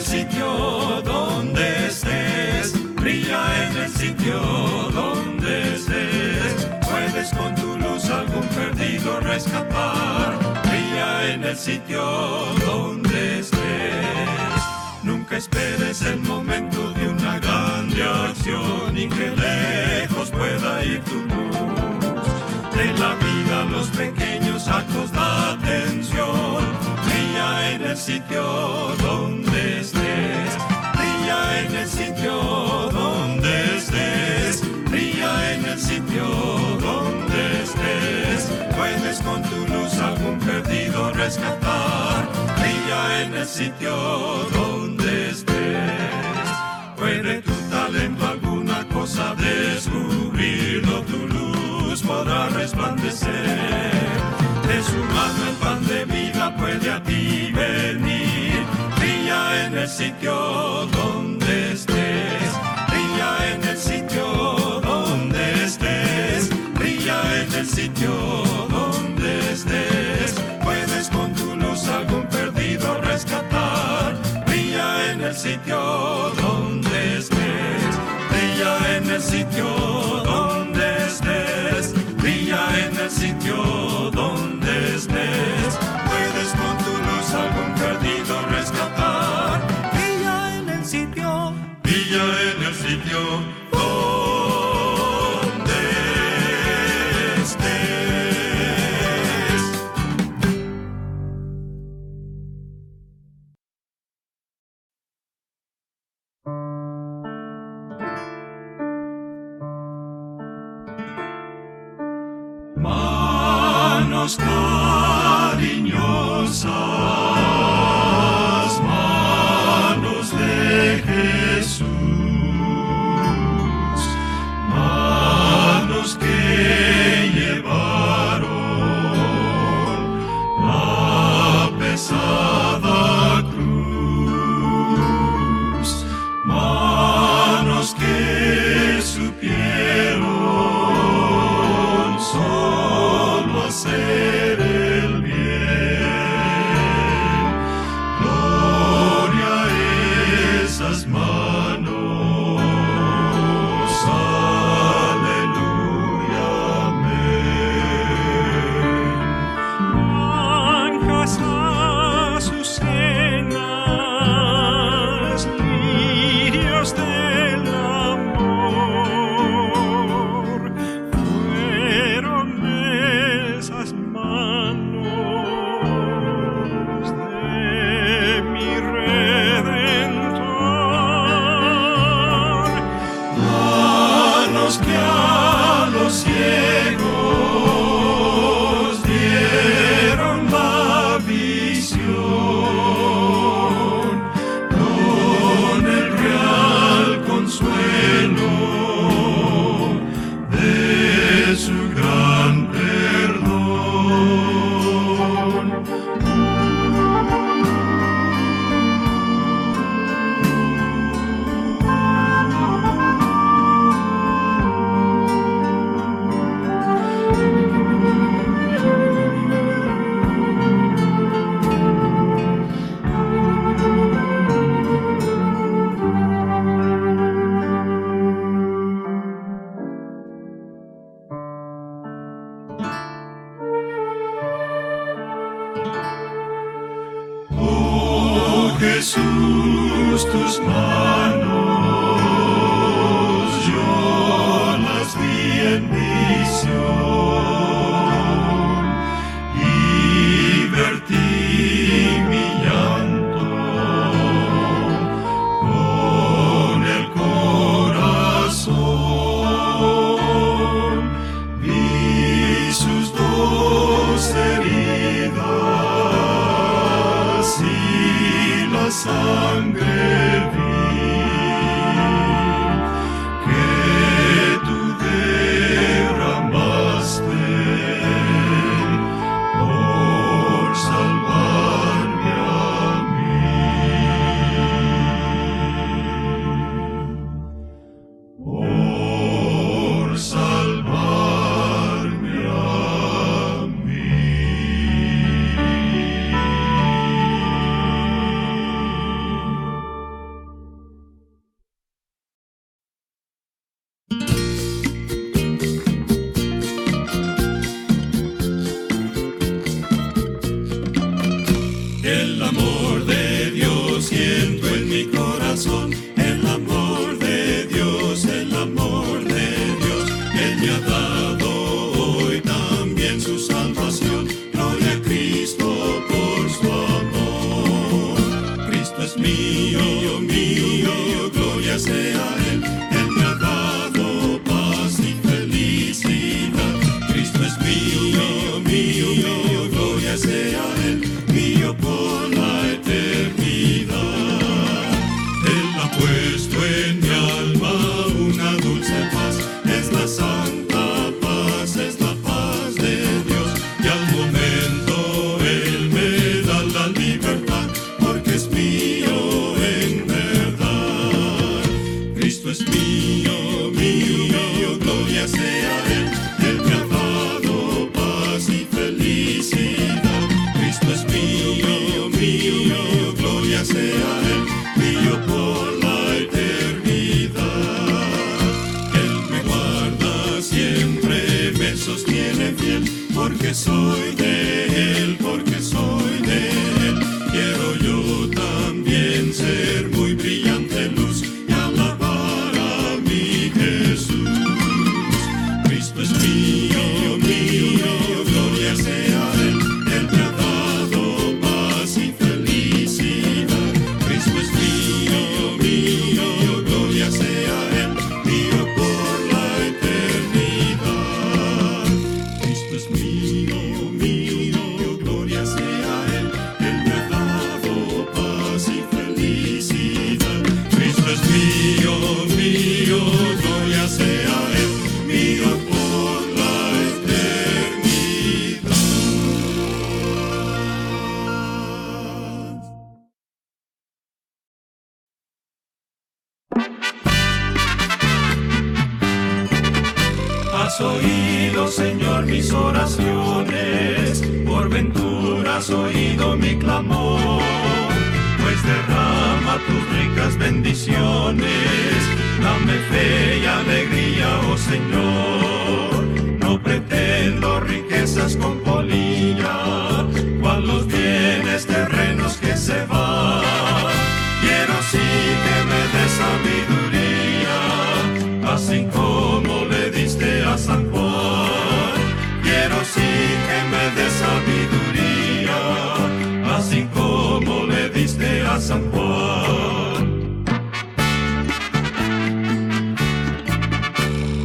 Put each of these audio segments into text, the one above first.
el sitio donde estés, brilla en el sitio donde estés. Puedes con tu luz algún perdido rescatar, brilla en el sitio donde estés. Nunca esperes el momento de una grande acción y que lejos pueda ir tu luz. De la vida los pequeños actos da atención, brilla en el sitio donde rescatar, brilla en el sitio donde estés. Puede tu talento alguna cosa descubrirlo, tu luz podrá resplandecer. De su mano el pan de vida puede a ti venir, brilla en el sitio donde estés, brilla en el sitio donde estés, brilla en el sitio el sitio donde estés, brilla en el sitio y la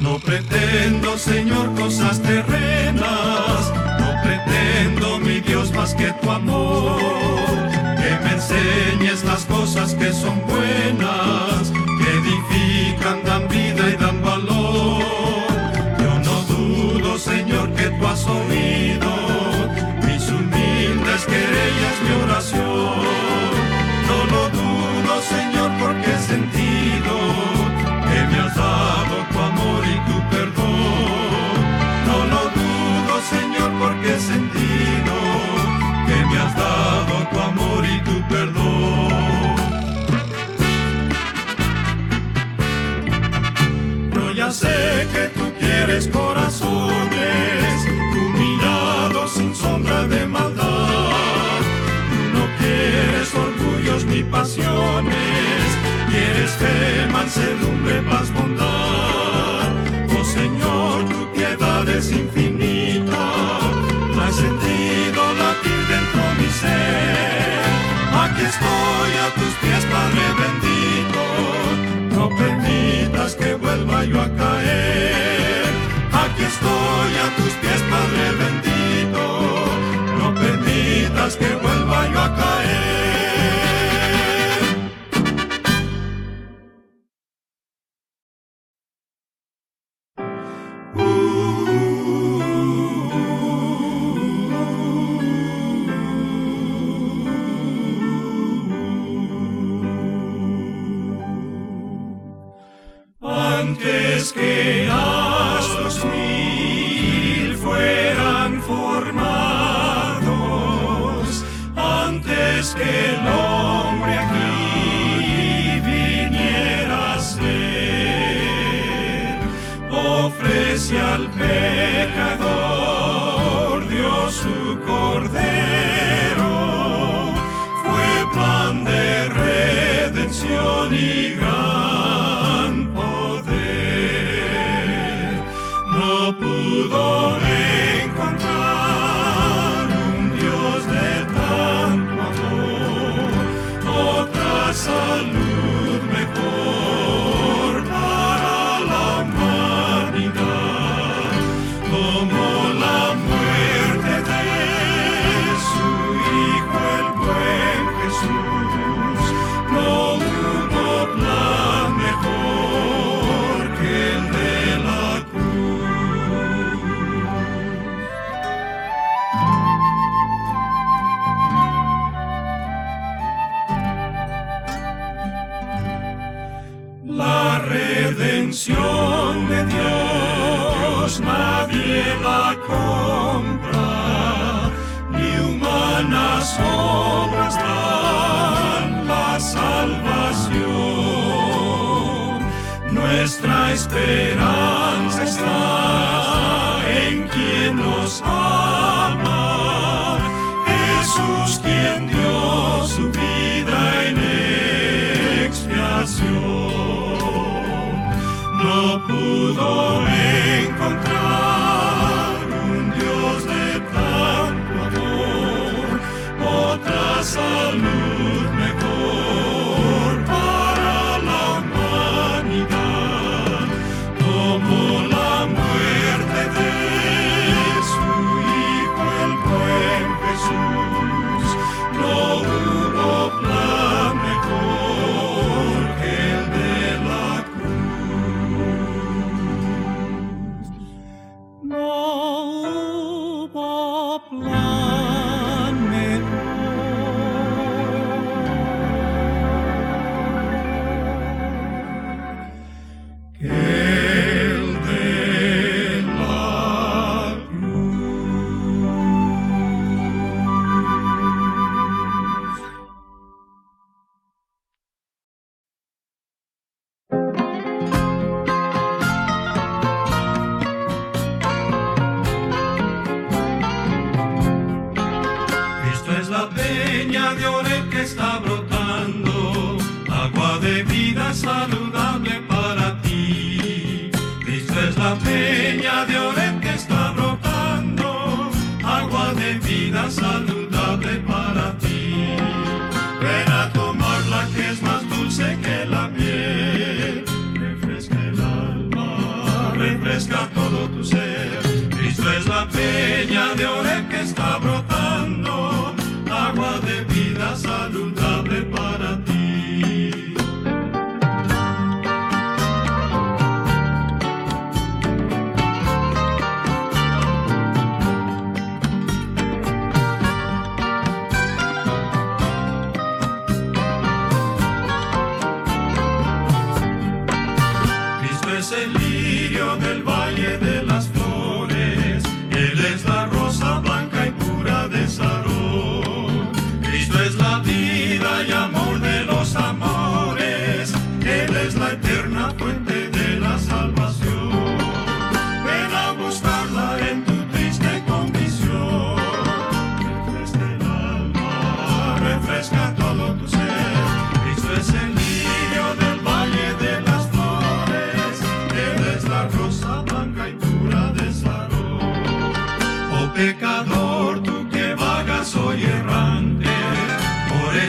No pretendo, Señor, cosas terrenas, no pretendo, mi Dios, más que tu amor, que me enseñes las cosas que son buenas, que edifican, dan vida y dan Cordero. redención de Dios nadie la compra, ni humanas obras dan la salvación. Nuestra esperanza está de orel que está brotando, agua de vida saludable para ti. Cristo es la peña de orel que está brotando, agua de vida saludable para ti. Ven a tomarla que es más dulce que la miel, refresca el alma, refresca todo tu ser. Cristo es la peña de orel que está brotando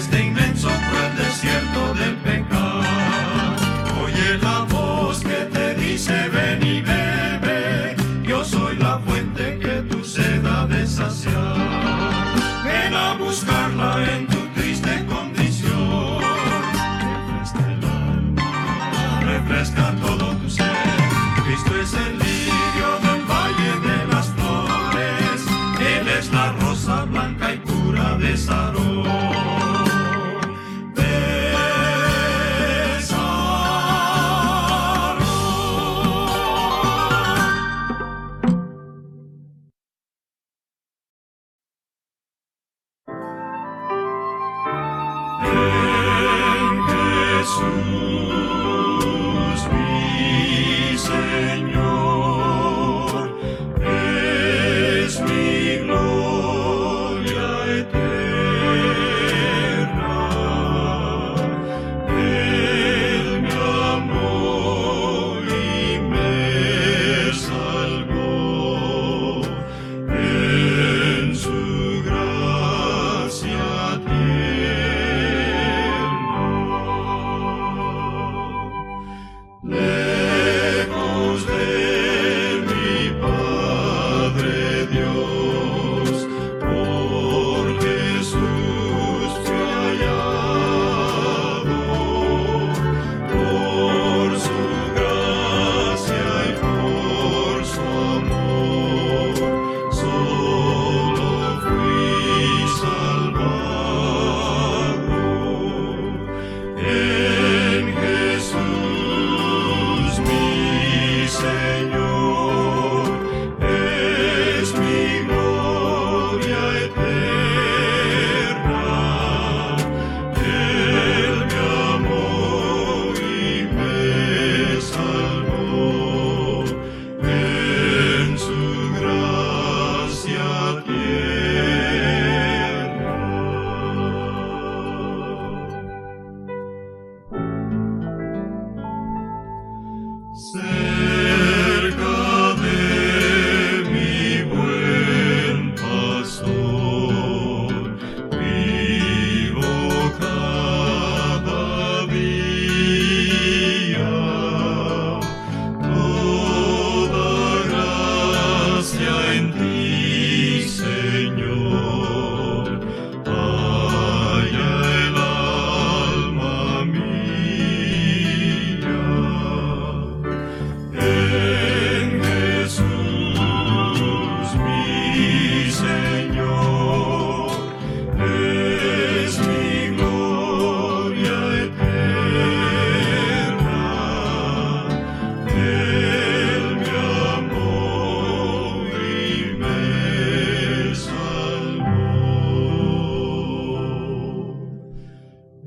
thing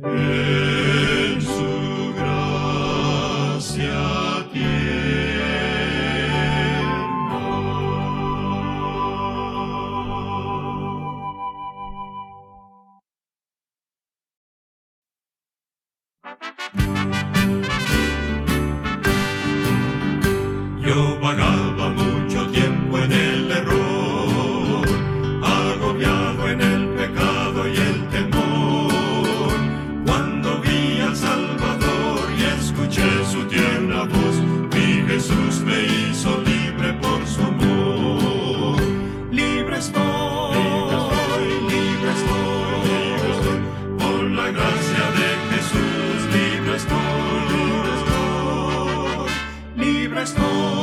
En nuestro.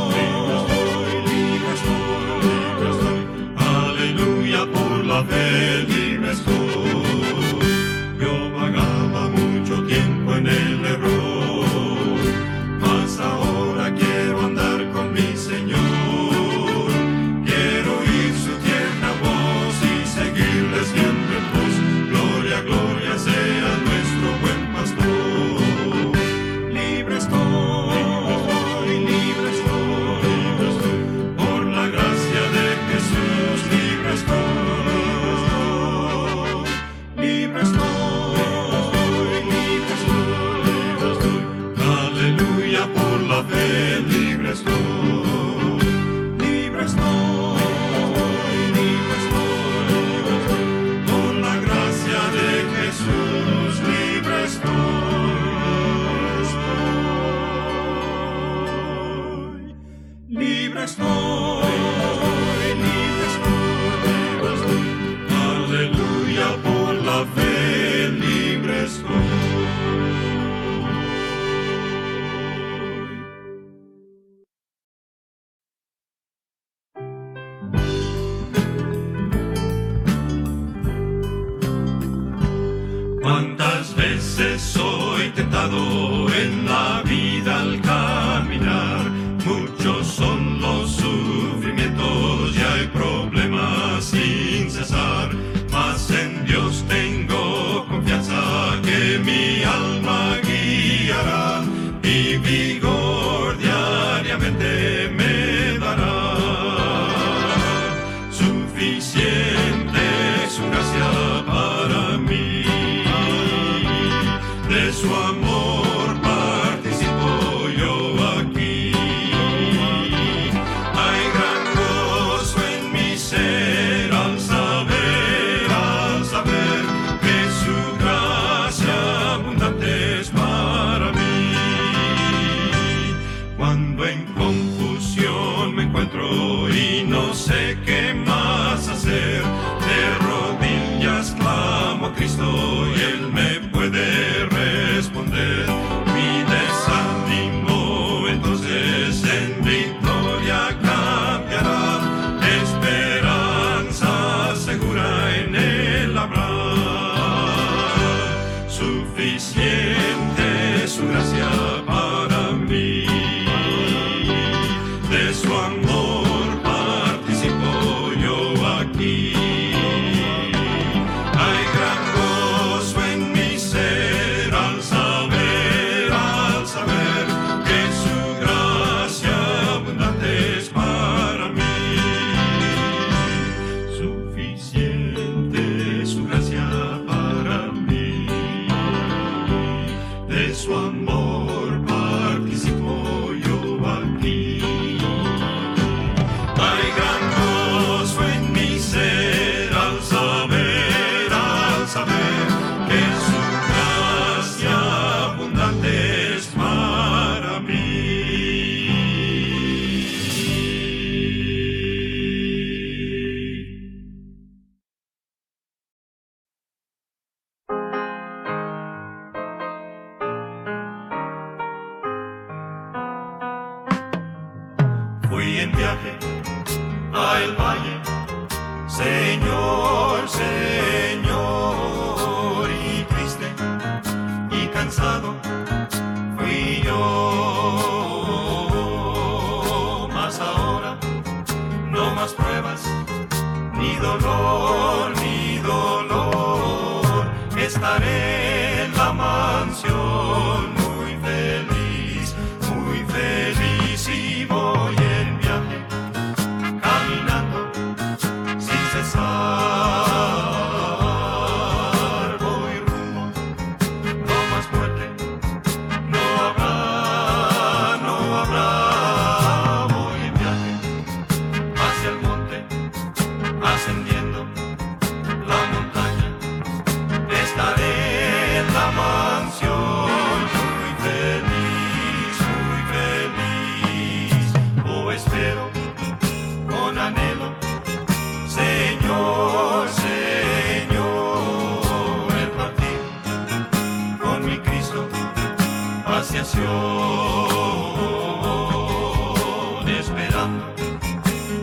Hallelujah. more. ni dolor. asociación, esperando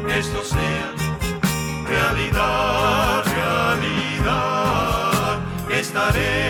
que esto sea realidad, realidad. Estaré